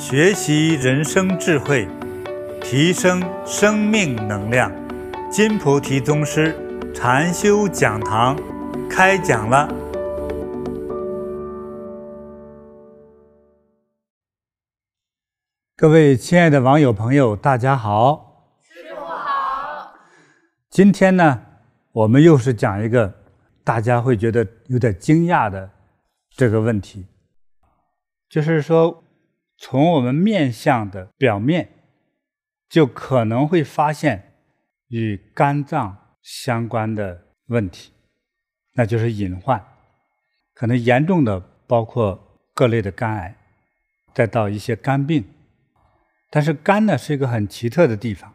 学习人生智慧，提升生命能量。金菩提宗师禅修讲堂开讲了。各位亲爱的网友朋友，大家好。师父好。今天呢，我们又是讲一个大家会觉得有点惊讶的这个问题，就是说。从我们面相的表面，就可能会发现与肝脏相关的问题，那就是隐患，可能严重的包括各类的肝癌，再到一些肝病。但是肝呢是一个很奇特的地方，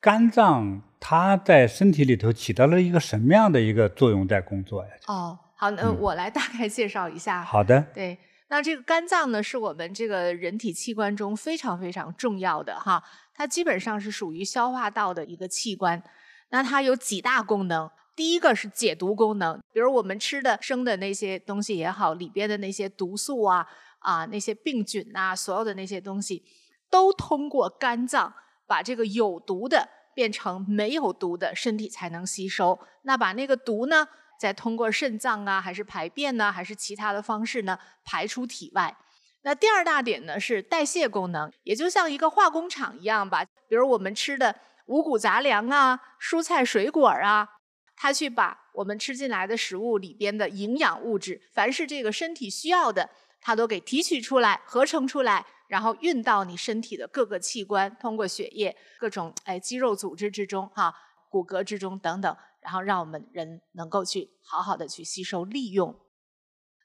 肝脏它在身体里头起到了一个什么样的一个作用在工作呀？哦，好，那我来大概介绍一下。嗯、好的。对。那这个肝脏呢，是我们这个人体器官中非常非常重要的哈，它基本上是属于消化道的一个器官。那它有几大功能，第一个是解毒功能，比如我们吃的生的那些东西也好，里边的那些毒素啊啊那些病菌呐，所有的那些东西，都通过肝脏把这个有毒的变成没有毒的，身体才能吸收。那把那个毒呢，再通过肾脏啊，还是排便呢，还是其他的方式呢，排出体外。那第二大点呢是代谢功能，也就像一个化工厂一样吧。比如我们吃的五谷杂粮啊、蔬菜水果啊，它去把我们吃进来的食物里边的营养物质，凡是这个身体需要的，它都给提取出来、合成出来，然后运到你身体的各个器官，通过血液、各种哎肌肉组织之中、哈骨骼之中等等。然后让我们人能够去好好的去吸收利用。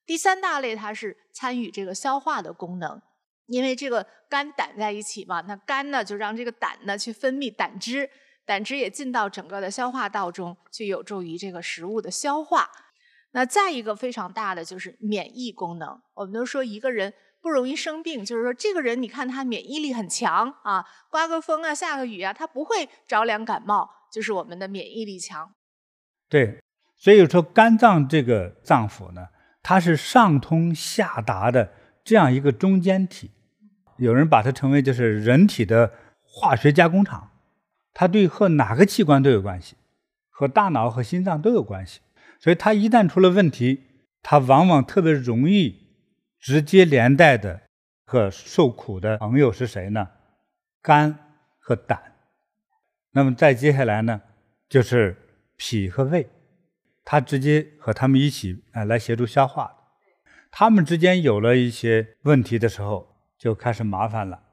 第三大类，它是参与这个消化的功能，因为这个肝胆在一起嘛，那肝呢就让这个胆呢去分泌胆汁，胆汁也进到整个的消化道中，去有助于这个食物的消化。那再一个非常大的就是免疫功能，我们都说一个人不容易生病，就是说这个人你看他免疫力很强啊，刮个风啊，下个雨啊，他不会着凉感冒，就是我们的免疫力强。对，所以说肝脏这个脏腑呢，它是上通下达的这样一个中间体。有人把它称为就是人体的化学加工厂，它对和哪个器官都有关系，和大脑和心脏都有关系。所以它一旦出了问题，它往往特别容易直接连带的和受苦的朋友是谁呢？肝和胆。那么再接下来呢，就是。脾和胃，它直接和他们一起啊来协助消化。他们之间有了一些问题的时候，就开始麻烦了。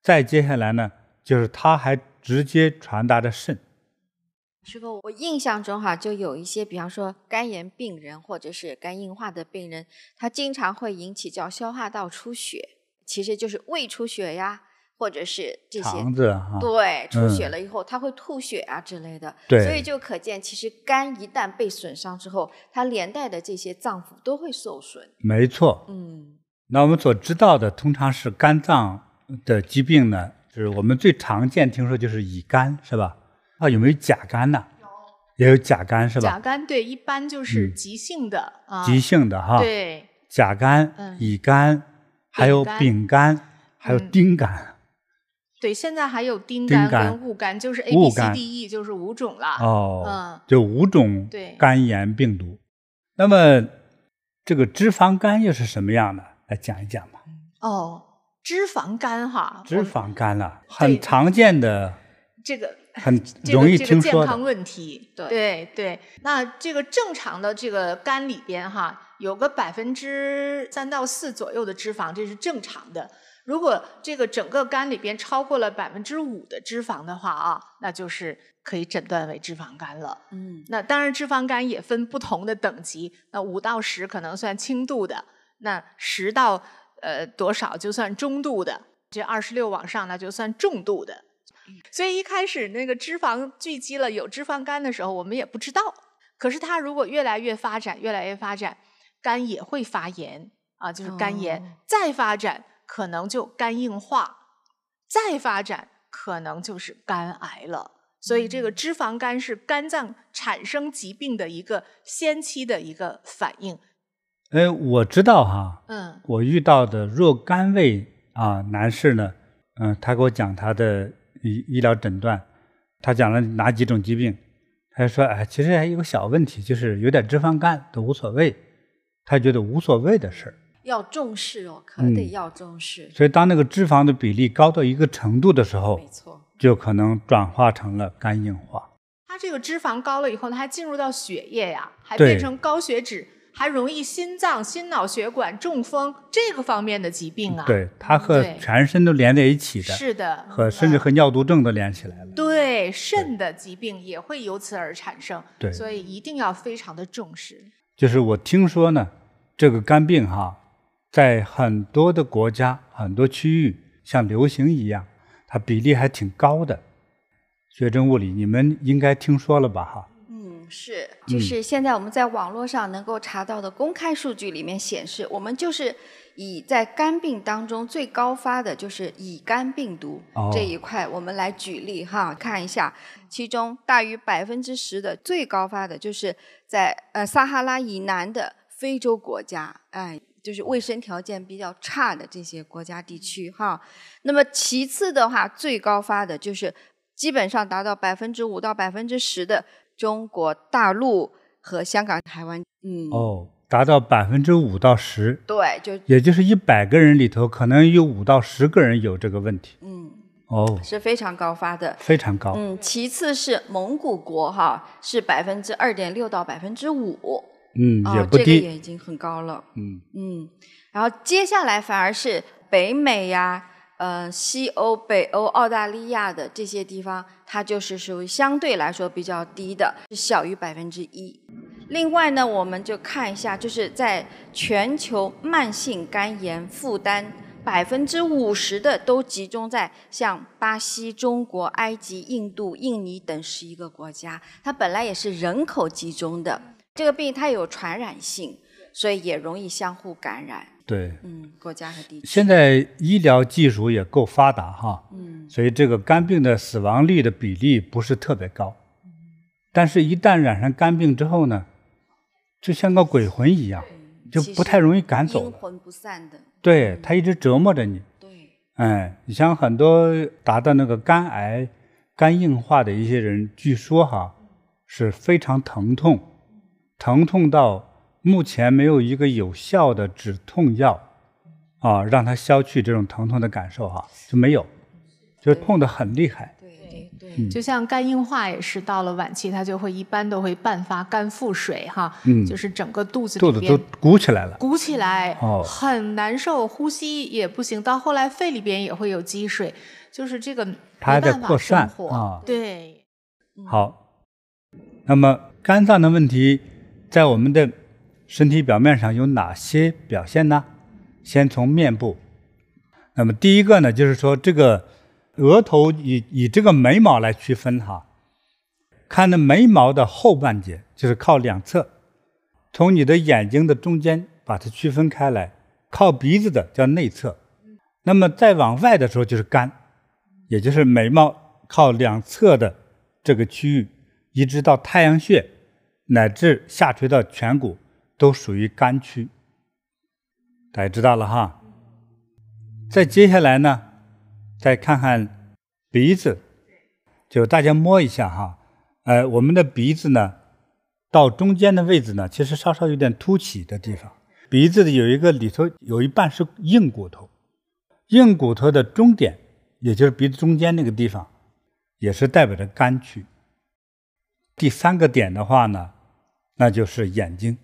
再接下来呢，就是它还直接传达着肾。师傅，我印象中哈，就有一些，比方说肝炎病人或者是肝硬化的病人，他经常会引起叫消化道出血，其实就是胃出血呀。或者是这些肠子哈，对，出血了以后，它会吐血啊之类的，对，所以就可见，其实肝一旦被损伤之后，它连带的这些脏腑都会受损。没错，嗯，那我们所知道的通常是肝脏的疾病呢，就是我们最常见听说就是乙肝，是吧？啊，有没有甲肝呢？有，也有甲肝是吧？甲肝对，一般就是急性的啊，急性的哈，对，甲肝、乙肝，还有丙肝，还有丁肝。对，现在还有丁肝跟戊肝，就是 A B C D E，就是五种了。哦，嗯，就五种肝炎病毒。那么这个脂肪肝又是什么样的？来讲一讲吧。哦，脂肪肝哈，脂肪肝了，很常见的这个很容易听说的、这个、健康问题。对对对，那这个正常的这个肝里边哈，有个百分之三到四左右的脂肪，这是正常的。如果这个整个肝里边超过了百分之五的脂肪的话啊，那就是可以诊断为脂肪肝了。嗯，那当然脂肪肝也分不同的等级，那五到十可能算轻度的，那十到呃多少就算中度的，这二十六往上那就算重度的。所以一开始那个脂肪聚集了有脂肪肝的时候，我们也不知道。可是它如果越来越发展，越来越发展，肝也会发炎啊，就是肝炎、哦、再发展。可能就肝硬化，再发展可能就是肝癌了。所以这个脂肪肝是肝脏产生疾病的一个先期的一个反应。哎，我知道哈，嗯，我遇到的若干位啊，男士呢，嗯，他给我讲他的医医疗诊断，他讲了哪几种疾病，他说，哎，其实还有个小问题，就是有点脂肪肝都无所谓，他觉得无所谓的事儿。要重视哦，可得要重视。嗯，所以当那个脂肪的比例高到一个程度的时候，没错，就可能转化成了肝硬化。它这个脂肪高了以后，它还进入到血液呀，还变成高血脂，还容易心脏、心脑血管、中风这个方面的疾病啊。对，它和全身都连在一起的。是的，和甚至和尿毒症都连起来了。对，肾的疾病也会由此而产生。对，所以一定要非常的重视。就是我听说呢，这个肝病哈。在很多的国家、很多区域，像流行一样，它比例还挺高的。学生物理，你们应该听说了吧？哈，嗯，是，就是现在我们在网络上能够查到的公开数据里面显示，我们就是以在肝病当中最高发的就是乙肝病毒这一块，我们来举例哈，看一下，其中大于百分之十的最高发的就是在呃撒哈拉以南的非洲国家，哎。就是卫生条件比较差的这些国家地区哈，那么其次的话，最高发的就是基本上达到百分之五到百分之十的中国大陆和香港、台湾，嗯，哦，达到百分之五到十，对，就也就是一百个人里头可能有五到十个人有这个问题，嗯，哦，是非常高发的，非常高，嗯，其次是蒙古国哈，是百分之二点六到百分之五。嗯，也不低，哦，这个也已经很高了。嗯嗯，然后接下来反而是北美呀，呃，西欧、北欧、澳大利亚的这些地方，它就是属于相对来说比较低的，是小于百分之一。另外呢，我们就看一下，就是在全球慢性肝炎负担百分之五十的都集中在像巴西、中国、埃及、印度、印尼等十一个国家，它本来也是人口集中的。这个病它有传染性，所以也容易相互感染。对，嗯，国家和地区。现在医疗技术也够发达哈，嗯，所以这个肝病的死亡率的比例不是特别高。嗯，但是，一旦染上肝病之后呢，就像个鬼魂一样，就不太容易赶走。阴魂不散的。对，他一直折磨着你。对。哎，你像很多达到那个肝癌、肝硬化的一些人，据说哈是非常疼痛。疼痛到目前没有一个有效的止痛药，啊，让它消去这种疼痛的感受哈，就没有，就痛得很厉害。对对对，嗯，就像肝硬化也是到了晚期，它就会一般都会伴发肝腹水哈，嗯，就是整个肚子肚子都鼓起来了，鼓起来，哦，很难受，呼吸也不行，到后来肺里边也会有积水，就是这个它还在扩散啊，对，好，那么肝脏的问题。在我们的身体表面上有哪些表现呢？先从面部，那么第一个呢，就是说这个额头以以这个眉毛来区分哈，看的眉毛的后半截，就是靠两侧，从你的眼睛的中间把它区分开来，靠鼻子的叫内侧，那么再往外的时候就是肝，也就是眉毛靠两侧的这个区域，一直到太阳穴。乃至下垂到颧骨，都属于肝区。大家知道了哈。再接下来呢，再看看鼻子，就大家摸一下哈。呃，我们的鼻子呢，到中间的位置呢，其实稍稍有点凸起的地方。鼻子的有一个里头有一半是硬骨头，硬骨头的中点，也就是鼻子中间那个地方，也是代表着肝区。第三个点的话呢，那就是眼睛。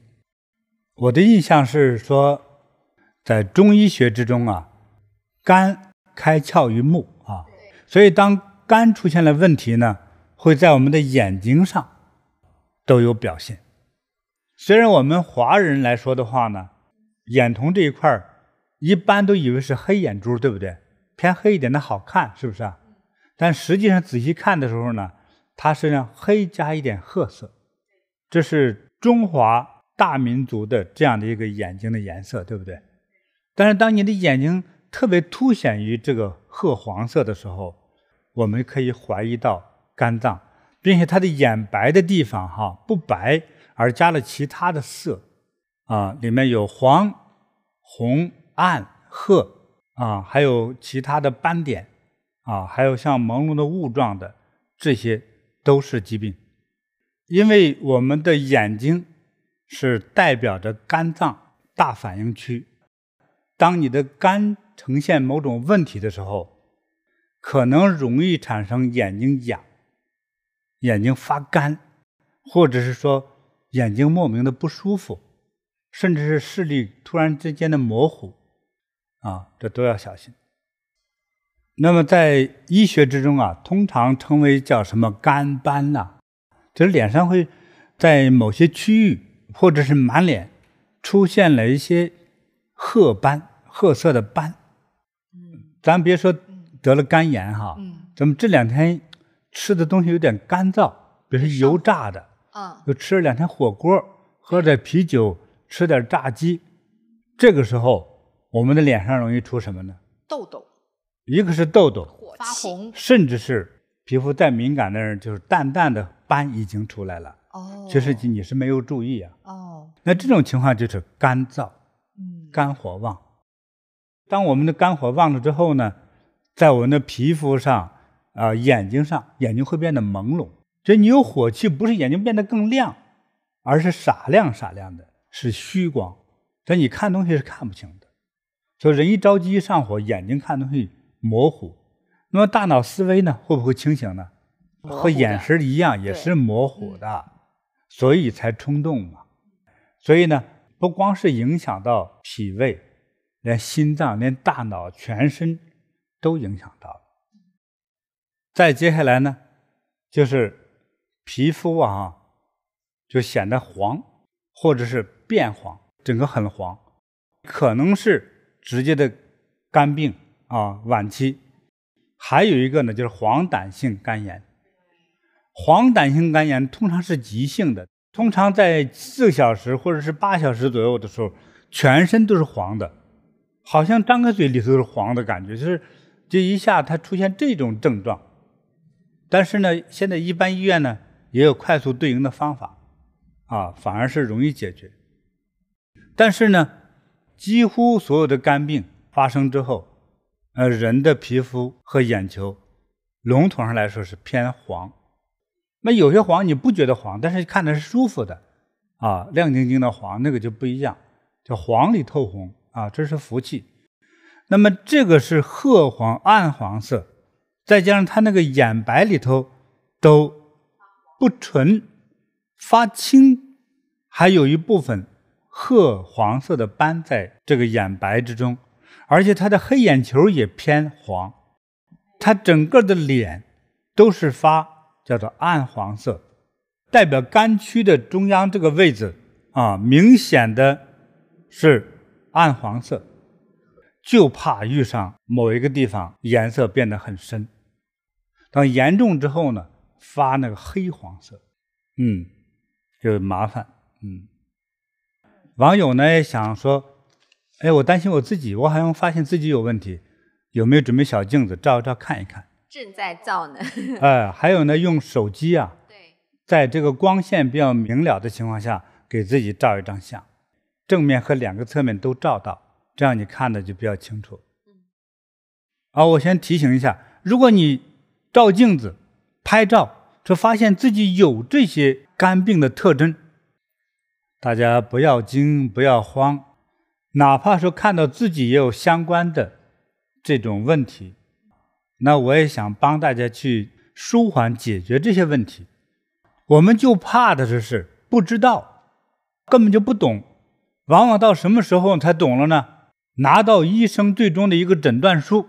我的印象是说，在中医学之中啊，肝开窍于目啊，所以当肝出现了问题呢，会在我们的眼睛上都有表现。虽然我们华人来说的话呢，眼瞳这一块一般都以为是黑眼珠，对不对？偏黑一点的好看，是不是啊？但实际上仔细看的时候呢，它是让黑加一点褐色，这是中华大民族的这样的一个眼睛的颜色，对不对？但是当你的眼睛特别凸显于这个褐黄色的时候，我们可以怀疑到肝脏，并且它的眼白的地方哈不白，而加了其他的色，啊，里面有黄、红、暗、褐啊，还有其他的斑点啊，还有像朦胧的雾状的，这些都是疾病。因为我们的眼睛是代表着肝脏大反应区，当你的肝呈现某种问题的时候，可能容易产生眼睛痒、眼睛发干，或者是说眼睛莫名的不舒服，甚至是视力突然之间的模糊，啊，这都要小心。那么在医学之中啊，通常称为叫什么肝斑呐、就是脸上会在某些区域或者是满脸出现了一些褐斑、褐色的斑。嗯，咱别说。得了肝炎哈，嗯咱们这两天吃的东西有点干燥，比如说油炸的，啊，又吃了两天火锅，喝点啤酒，吃点炸鸡，这个时候我们的脸上容易出什么呢？痘痘，一个是痘痘，发红，甚至是皮肤再敏感的人，就是淡淡的斑已经出来了。哦，其实你是没有注意啊。哦，那这种情况就是干燥，嗯，肝火旺。当我们的肝火旺了之后呢？在我们的皮肤上，啊、呃，眼睛上，眼睛会变得朦胧。所以你有火气，不是眼睛变得更亮，而是傻亮傻亮的，是虚光。所以你看东西是看不清的。所以人一着急一上火，眼睛看东西模糊。那么大脑思维呢，会不会清醒呢？和眼神一样，也是模糊的，所以才冲动嘛。所以呢，不光是影响到脾胃，连心脏、连大脑、全身。都影响到了。再接下来呢，就是皮肤啊，就显得黄，或者是变黄，整个很黄，可能是直接的肝病啊，晚期。还有一个呢，就是黄疸性肝炎。黄疸性肝炎通常是急性的，通常在四个小时或者是八小时左右的时候，全身都是黄的，好像张开嘴里头是黄的感觉，就是。这一下，它出现这种症状，但是呢，现在一般医院呢也有快速对应的方法，啊，反而是容易解决。但是呢，几乎所有的肝病发生之后，呃，人的皮肤和眼球，笼统上来说是偏黄。那有些黄你不觉得黄，但是看着是舒服的，啊，亮晶晶的黄，那个就不一样，叫黄里透红啊，这是福气。那么这个是褐黄暗黄色，再加上它那个眼白里头都不纯，发青，还有一部分褐黄色的斑在这个眼白之中，而且它的黑眼球也偏黄，它整个的脸都是发叫做暗黄色，代表肝区的中央这个位置啊，明显的是暗黄色。就怕遇上某一个地方颜色变得很深，当严重之后呢，发那个黑黄色，嗯，就麻烦，嗯。网友呢也想说，哎，我担心我自己，我好像发现自己有问题，有没有准备小镜子照一照看一看？正在照呢。哎，还有呢，用手机啊，对，在这个光线比较明了的情况下，给自己照一张相，正面和两个侧面都照到。这样你看的就比较清楚。啊，我先提醒一下，如果你照镜子、拍照，就发现自己有这些肝病的特征，大家不要惊，不要慌，哪怕说看到自己也有相关的这种问题，那我也想帮大家去舒缓解决这些问题。我们就怕的就是不知道，根本就不懂，往往到什么时候才懂了呢？拿到医生最终的一个诊断书，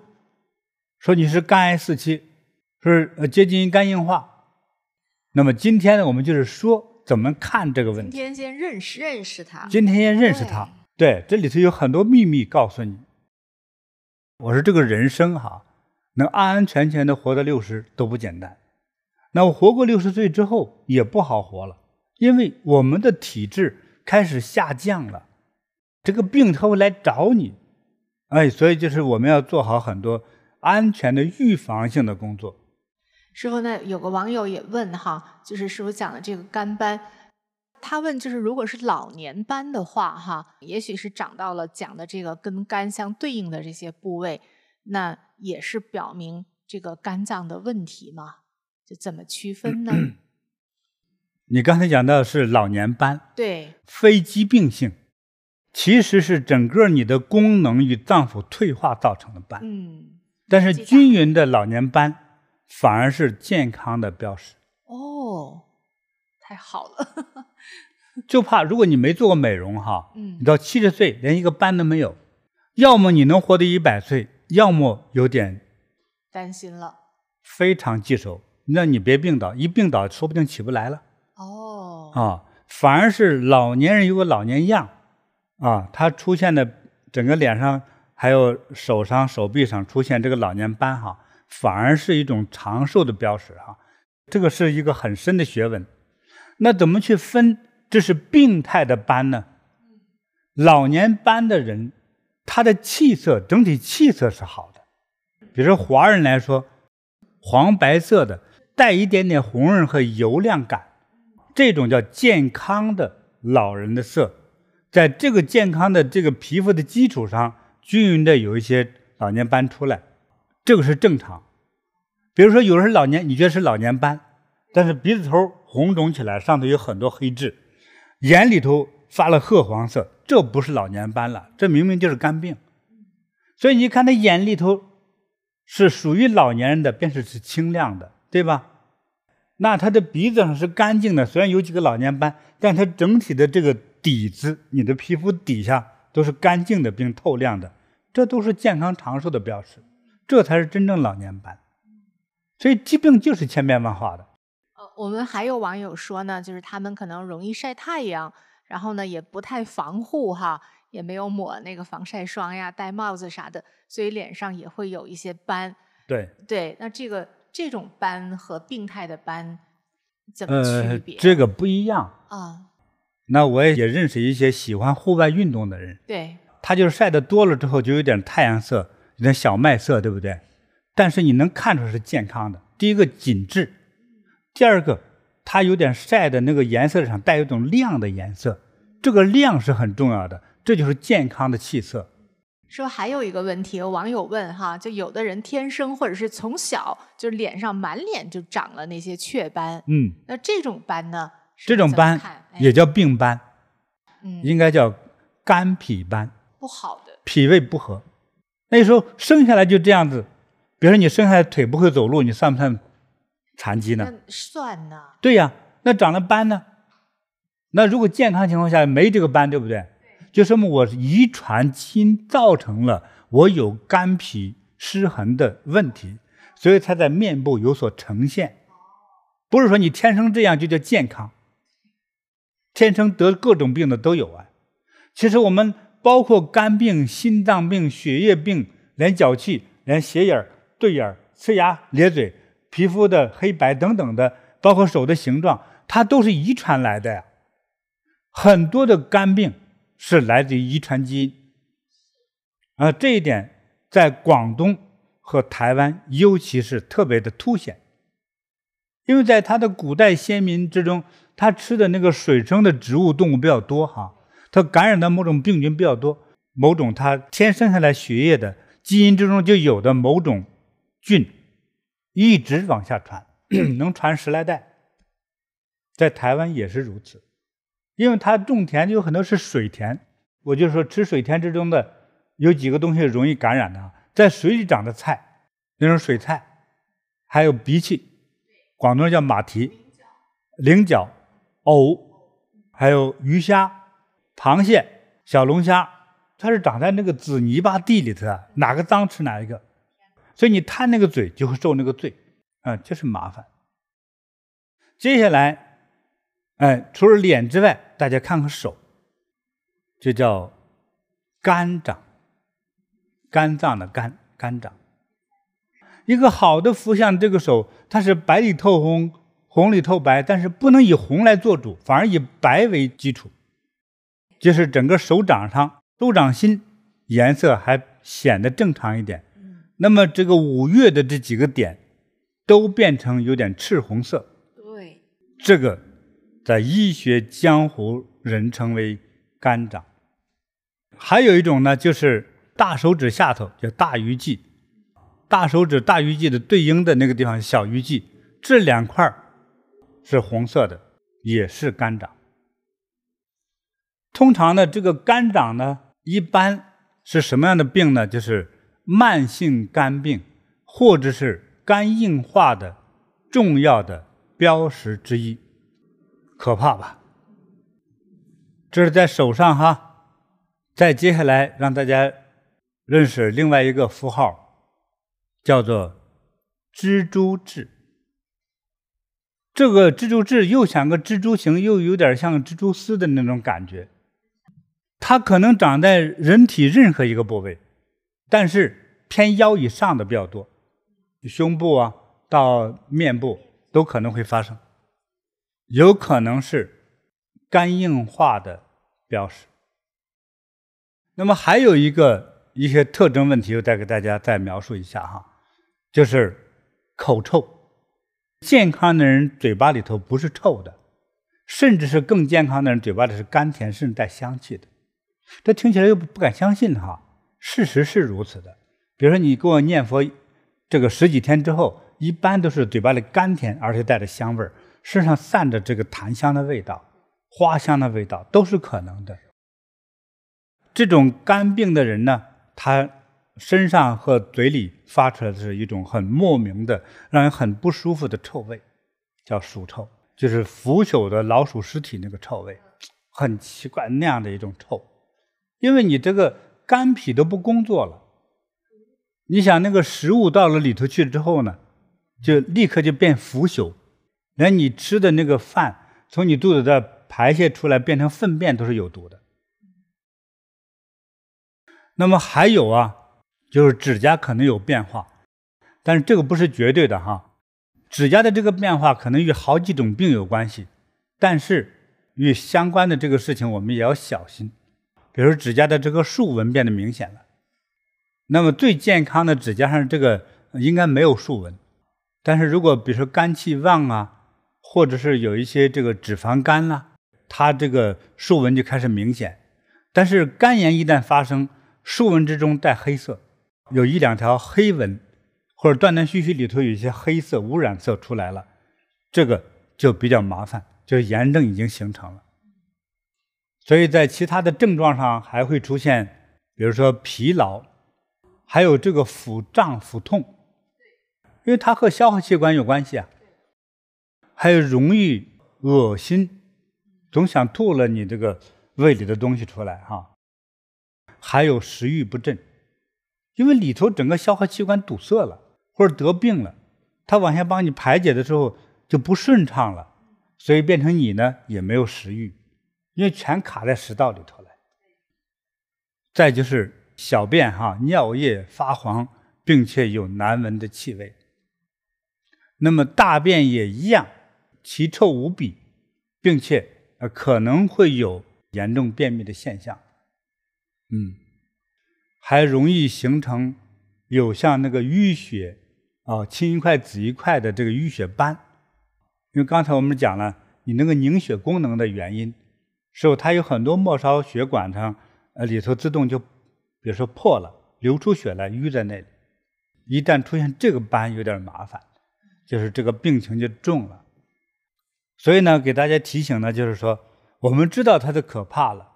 说你是肝癌四期，是呃接近于肝硬化。那么今天呢，我们就是说怎么看这个问题。今天先认识认识他。今天先认识他。对，对，这里头有很多秘密告诉你。我说这个人生哈，能安安全全的活到六十都不简单。那我活过六十岁之后也不好活了，因为我们的体质开始下降了。这个病它会来找你，哎，所以就是我们要做好很多安全的预防性的工作。师傅呢，有个网友也问哈，就是师傅讲的这个肝斑，他问就是，如果是老年斑的话，哈，也许是长到了讲的这个跟肝相对应的这些部位，那也是表明这个肝脏的问题吗？就怎么区分呢？你刚才讲到是老年斑，对，非疾病性，其实是整个你的功能与脏腑退化造成的斑。嗯，但是均匀的老年斑反而是健康的标识。哦，太好了。就怕如果你没做过美容哈，嗯，你到七十岁连一个斑都没有，要么你能活到一百岁，要么有点担心了，非常棘手。那你别病倒，一病倒说不定起不来了。哦，啊，反而是老年人有个老年样，啊，他出现的整个脸上还有手上、手臂上出现这个老年斑哈，反而是一种长寿的标识哈。这个是一个很深的学问。那怎么去分？这是病态的斑呢？老年斑的人，他的气色整体气色是好的。比如说华人来说，黄白色的，带一点点红润和油亮感，这种叫健康的老人的色。在这个健康的这个皮肤的基础上，均匀的有一些老年斑出来，这个是正常。比如说有人老年，你觉得是老年斑，但是鼻子头红肿起来，上头有很多黑痣。眼里头发了褐黄色，这不是老年斑了，这明明就是肝病。所以你看他眼里头是属于老年人的，便是是清亮的，对吧？那他的鼻子上是干净的，虽然有几个老年斑，但他整体的这个底子，你的皮肤底下都是干净的并透亮的，这都是健康长寿的标识，这才是真正老年斑。所以疾病就是千变万化的。呃我们还有网友说呢，就是他们可能容易晒太阳，然后呢也不太防护哈，也没有抹那个防晒霜呀，戴帽子啥的，所以脸上也会有一些斑。对对，那这个这种斑和病态的斑怎么区别？呃，这个不一样啊。嗯。那我也也认识一些喜欢户外运动的人，对，他就是晒得多了之后就有点太阳色，有点小麦色，对不对？但是你能看出是健康的。第一个紧致。第二个，它有点晒的那个颜色上带有一种亮的颜色，这个亮是很重要的，这就是健康的气色。说还有一个问题，有网友问哈，就有的人天生或者是从小就脸上满脸就长了那些雀斑，嗯，那这种斑呢？这种斑也叫病斑，嗯，应该叫肝脾斑，不好的，脾胃不和。那时候生下来就这样子，比如说你生下来腿不会走路，你算不算？残疾呢？算呢？对呀，那长了斑呢？那如果健康情况下没这个斑，对不对？就说明我遗传基因造成了我有肝脾失衡的问题，所以它在面部有所呈现。不是说你天生这样就叫健康，天生得各种病的都有啊。其实我们包括肝病、心脏病、血液病，连脚气、连斜眼、对眼、呲牙、咧嘴。皮肤的黑白等等的，包括手的形状，它都是遗传来的呀。很多的肝病是来自于遗传基因，啊，这一点在广东和台湾尤其是特别的凸显，因为在他的古代先民之中，他吃的那个水生的植物动物比较多哈，他感染的某种病菌比较多，某种他天生下来血液的基因之中就有的某种菌。一直往下传，能传十来代，在台湾也是如此，因为它种田有很多是水田，我就说吃水田之中的有几个东西容易感染的，在水里长的菜，那种水菜，还有荸荠，广东叫马蹄，菱角、藕，还有鱼虾、螃蟹、小龙虾，它是长在那个紫泥巴地里头，哪个脏吃哪一个。所以你贪那个嘴，就会受那个罪，啊，这是麻烦。接下来，哎，除了脸之外，大家看看手，这叫肝掌，肝脏的肝，肝掌。一个好的福相，这个手它是白里透红，红里透白，但是不能以红来做主，反而以白为基础，就是整个手掌上手掌心颜色还显得正常一点。那么这个五岳的这几个点，都变成有点赤红色。对，这个在医学江湖人称为肝掌。还有一种呢，就是大手指下头叫大鱼际，大手指大鱼际的对应的那个地方小鱼际，这两块是红色的，也是肝掌。通常呢，这个肝掌呢，一般是什么样的病呢？就是慢性肝病，或者是肝硬化的重要的标识之一。可怕吧？这是在手上哈。再接下来让大家认识另外一个符号，叫做蜘蛛痣。这个蜘蛛痣又像个蜘蛛形，又有点像蜘蛛丝的那种感觉。它可能长在人体任何一个部位，但是偏腰以上的比较多，胸部啊到面部都可能会发生，有可能是肝硬化的标识。那么还有一个一些特征问题，我再给大家再描述一下哈，就是口臭。健康的人嘴巴里头不是臭的，甚至是更健康的人嘴巴里是甘甜甚至带香气的。这听起来又不敢相信哈，事实是如此的。比如说你给我念佛，这个十几天之后，一般都是嘴巴里甘甜，而且带着香味儿，身上散着这个檀香的味道、花香的味道，都是可能的。这种肝病的人呢，他身上和嘴里发出来的是一种很莫名的、让人很不舒服的臭味，叫鼠臭，就是腐朽的老鼠尸体那个臭味，很奇怪那样的一种臭。因为你这个肝脾都不工作了，你想那个食物到了里头去之后呢，就立刻就变腐朽，连你吃的那个饭从你肚子这排泄出来变成粪便都是有毒的。那么还有啊，就是指甲可能有变化，但是这个不是绝对的哈，指甲的这个变化可能与好几种病有关系，但是与相关的这个事情我们也要小心。比如指甲的这个竖纹变得明显了，那么最健康的指甲上这个应该没有竖纹，但是如果比如说肝气旺啊，或者是有一些这个脂肪肝啦、它这个竖纹就开始明显。但是肝炎一旦发生，竖纹之中带黑色，有一两条黑纹，或者断断续续里头有一些黑色污染色出来了，这个就比较麻烦，就是炎症已经形成了。所以在其他的症状上还会出现，比如说疲劳，还有这个腹胀、腹痛，因为它和消化器官有关系啊。还有容易恶心，总想吐了你这个胃里的东西出来哈。还有食欲不振，因为里头整个消化器官堵塞了或者得病了，它往下帮你排解的时候就不顺畅了，所以变成你呢也没有食欲。因为全卡在食道里头了，再就是小便哈，尿液发黄，并且有难闻的气味。那么大便也一样，奇臭无比，并且呃可能会有严重便秘的现象。嗯，还容易形成有像那个淤血啊，青一块紫一块的这个淤血斑。因为刚才我们讲了，你那个凝血功能的原因。时候，它有很多末梢血管上，呃，里头自动就，比如说破了，流出血来淤在那里。一旦出现这个斑，有点麻烦，就是这个病情就重了。所以呢，给大家提醒呢，就是说，我们知道它的可怕了，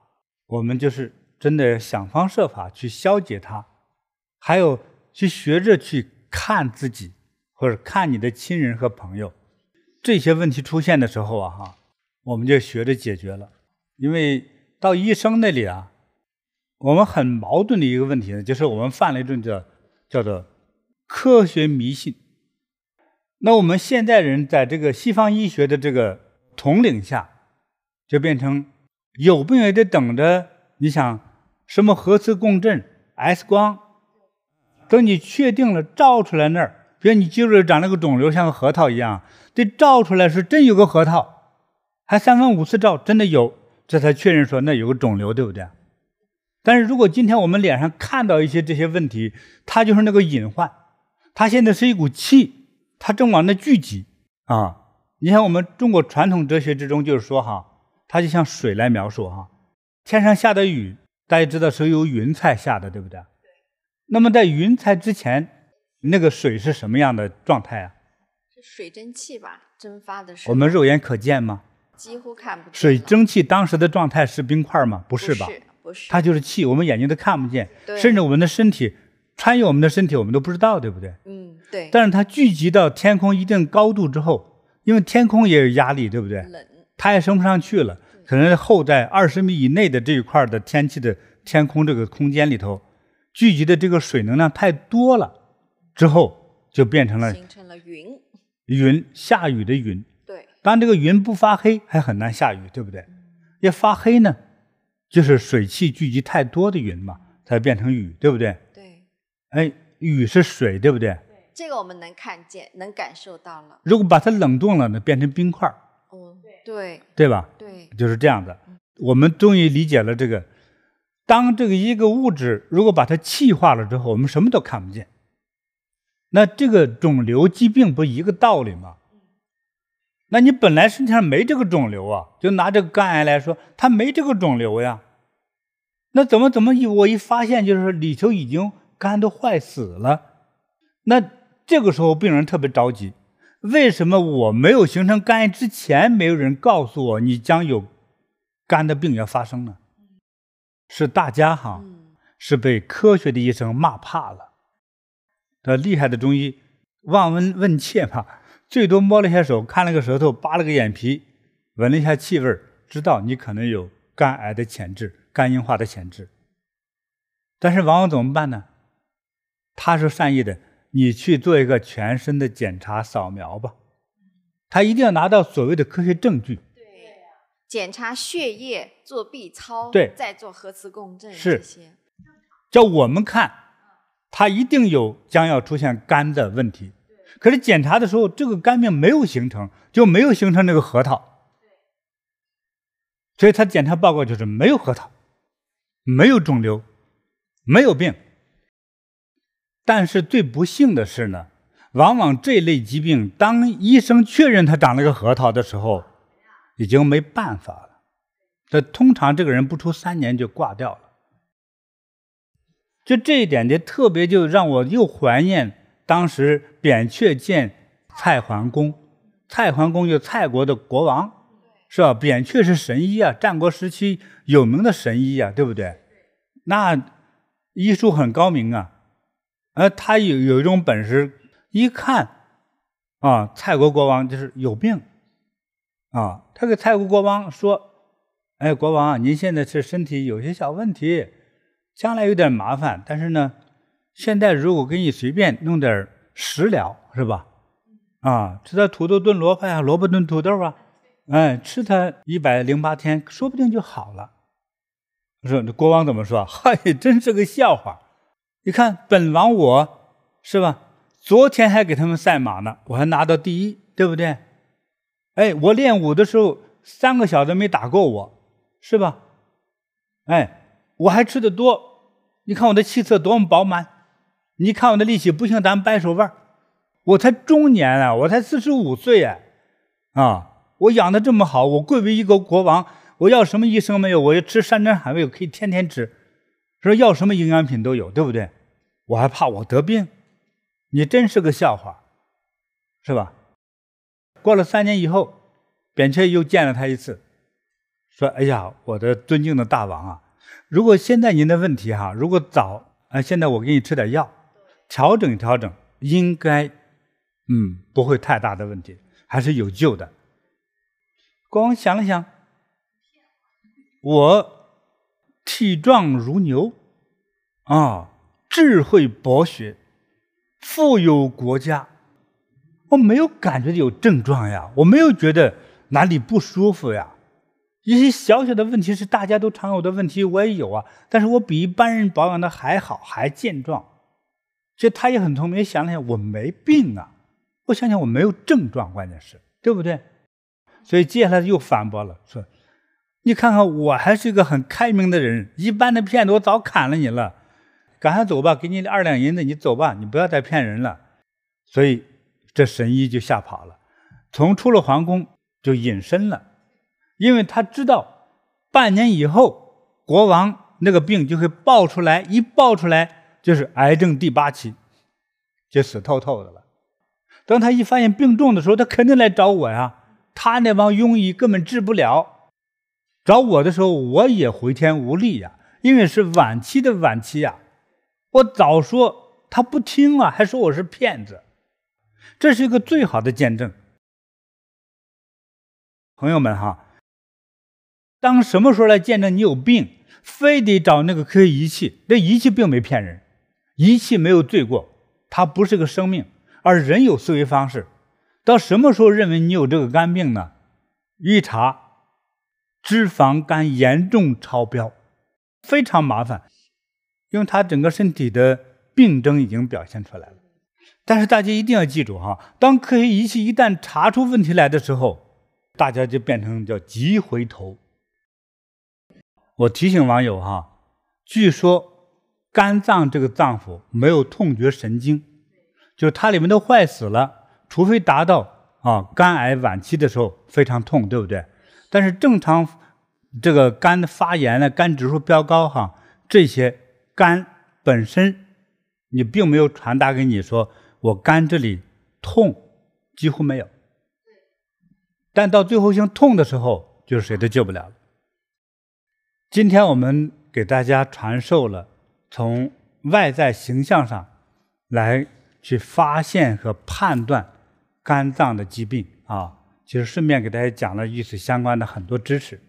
我们就是真的想方设法去消解它，还有去学着去看自己，或者看你的亲人和朋友，这些问题出现的时候啊，哈，我们就学着解决了。因为到医生那里啊，我们很矛盾的一个问题呢，就是我们犯了一种叫叫做科学迷信。那我们现代人在这个西方医学的这个统领下，就变成有病也得等着。你想什么核磁共振、X 光，等你确定了照出来那儿，比如你肌肉里长了个肿瘤，像个核桃一样，得照出来是真有个核桃，还三番五次照，真的有。这才确认说那有个肿瘤，对不对？但是如果今天我们脸上看到一些这些问题，它就是那个隐患，它现在是一股气，它正往那聚集啊！你像我们中国传统哲学之中，就是说哈，它就像水来描述哈，天上下的雨，大家知道是由云彩下的，对不对？对。那么在云彩之前，那个水是什么样的状态啊？是水蒸气吧，蒸发的时候。我们肉眼可见吗？几乎看不见。水蒸气当时的状态是冰块吗？不是吧？不是。它就是气，我们眼睛都看不见，甚至我们的身体穿越我们的身体，我们都不知道，对不对？嗯，对。但是它聚集到天空一定高度之后。因为天空也有压力，对不对？冷，它也升不上去了。可能后在二十米以内的这一块的天气的天空这个空间里头，聚集的这个水能量太多了，之后就变成了形成了云，云下雨的云。对，当这个云不发黑，还很难下雨，对不对？要发黑呢，就是水汽聚集太多的云嘛，才变成雨，对不对？对。哎，雨是水，对不对？对这个我们能看见，能感受到了。如果把它冷冻了呢，变成冰块。哦，对，对吧？对，就是这样的。我们终于理解了这个，当这个一个物质如果把它气化了之后，我们什么都看不见。那这个肿瘤疾病不一个道理吗？那你本来身体上没这个肿瘤啊，就拿这个肝癌来说，它没这个肿瘤呀。那怎么怎么一我一发现，就是里头已经肝都坏死了，那。这个时候病人特别着急，为什么我没有形成肝癌之前，没有人告诉我你将有肝的病要发生呢？是大家哈，是被科学的医生骂怕了。的厉害的中医望闻问切嘛，最多摸了一下手，看了个舌头，扒了个眼皮，闻了一下气味，知道你可能有肝癌的潜质，肝硬化的潜质。但是往往怎么办呢？他是善意的。你去做一个全身的检查扫描吧，他一定要拿到所谓的科学证据。对，检查血液，做 B 超，对，再做核磁共振是这些，叫我们看，他一定有将要出现肝的问题。可是检查的时候，这个肝病没有形成，就没有形成那个核桃。所以他检查报告就是没有核桃，没有肿瘤，没有病。但是最不幸的是呢，往往这类疾病，当医生确认他长了个核桃的时候，已经没办法了。这通常这个人不出三年就挂掉了。就这一点，就特别就让我又怀念当时扁鹊见蔡桓公。蔡桓公就蔡国的国王，是吧？扁鹊是神医啊，战国时期有名的神医啊，对不对？那医术很高明啊。而，他有有一种本事，一看，啊，蔡国国王就是有病，啊，他给蔡国国王说，哎，国王，您现在是身体有些小问题，将来有点麻烦，但是呢，现在如果给你随便弄点食疗，是吧？啊，吃点土豆炖萝卜啊，萝卜炖土豆啊，哎，吃它一百零八天，说不定就好了。说这国王怎么说？嗨，真是个笑话。你看，本王我是吧？昨天还给他们赛马呢，我还拿到第一，对不对？哎，我练武的时候，三个小子没打过我，是吧？哎，我还吃的多。你看我的气色多么饱满，你看我的力气不行咱们掰手腕。我才中年啊，我才四十五岁啊，啊，我养的这么好，我贵为一个国王，我要什么医生没有？我要吃山珍海味，我可以天天吃。说要什么营养品都有，对不对？我还怕我得病，你真是个笑话，是吧？过了三年以后，扁鹊又见了他一次，说：“哎呀，我的尊敬的大王啊，如果现在您的问题哈，如果早啊，现在我给你吃点药，调整调整，应该嗯不会太大的问题，还是有救的。”国王想了想，我。体壮如牛，啊，智慧博学，富有国家，我没有感觉有症状呀，我没有觉得哪里不舒服呀。一些小小的问题是大家都常有的问题，我也有啊，但是我比一般人保养的还好，还健壮。这他也很聪明，想了想，我没病啊，我想想我没有症状，关键是对不对？所以接下来又反驳了，说。你看看，我还是一个很开明的人，一般的骗子我早砍了你了。赶快走吧，给你二两银子，你走吧，你不要再骗人了。所以这神医就吓跑了。从出了皇宫就隐身了，因为他知道半年以后国王那个病就会爆出来，一爆出来就是癌症第八期，就死透透的了。当他一发现病重的时候，他肯定来找我呀。他那帮庸医根本治不了，找我的时候我也回天无力呀，因为是晚期的晚期呀。我早说他不听啊，还说我是骗子，这是一个最好的见证。朋友们哈，当什么时候来见证你有病，非得找那个科学仪器？那仪器并没骗人，仪器没有罪过，它不是个生命。而人有思维方式，到什么时候认为你有这个肝病呢？一查，脂肪肝严重超标，非常麻烦，因为他整个身体的病症已经表现出来了。但是大家一定要记住哈，当科学仪器一旦查出问题来的时候，大家就变成叫急回头。我提醒网友哈，据说肝脏这个脏腑没有痛觉神经。就是它里面都坏死了，除非达到啊肝癌晚期的时候非常痛，对不对？但是正常这个肝的发炎了，肝指数飙高哈，这些肝本身你并没有传达给你说我肝这里痛，几乎没有。但到最后性痛的时候，就是谁都救不了了。今天我们给大家传授了从外在形象上来。去发现和判断肝脏的疾病啊，其实顺便给大家讲了与此相关的很多知识。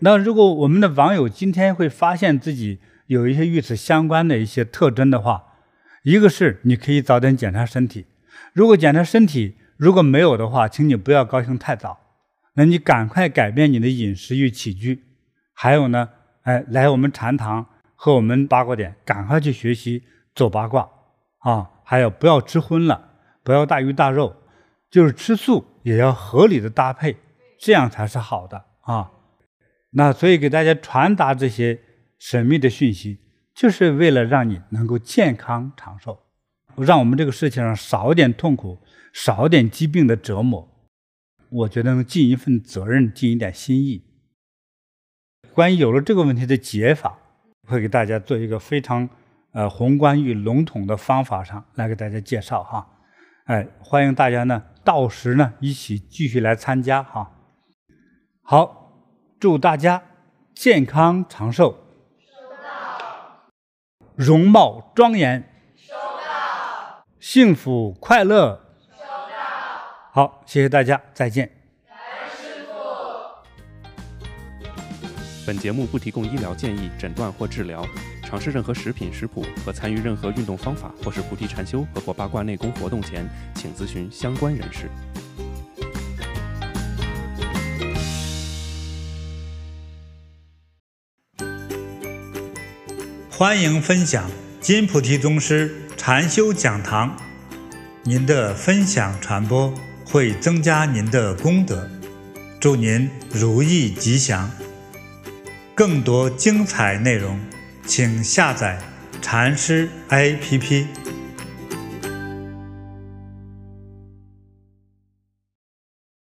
那如果我们的网友今天会发现自己有一些与此相关的一些特征的话，一个是你可以早点检查身体，如果检查身体如果没有的话，请你不要高兴太早，那你赶快改变你的饮食与起居。还有呢，哎，来我们禅堂和我们八卦点，赶快去学习走八卦啊。还有不要吃荤了，不要大鱼大肉，就是吃素也要合理的搭配，这样才是好的啊。那所以给大家传达这些神秘的讯息，就是为了让你能够健康长寿，让我们这个世界上少一点痛苦，少一点疾病的折磨。我觉得能尽一份责任，尽一点心意。关于有了这个问题的解法，会给大家做一个非常。呃，宏观与笼统的方法上来给大家介绍哈，哎，欢迎大家呢到时呢一起继续来参加哈。好，祝大家健康长寿，收到容貌庄严，收到幸福快乐，收到好，谢谢大家，再见。本节目不提供医疗建议、诊断或治疗。尝试任何食品食谱和参与任何运动方法，或是菩提禅修和或八卦内功活动前，请咨询相关人士。欢迎分享金菩提宗师禅修讲堂，您的分享传播会增加您的功德，祝您如意吉祥。更多精彩内容。请下载禅师 APP。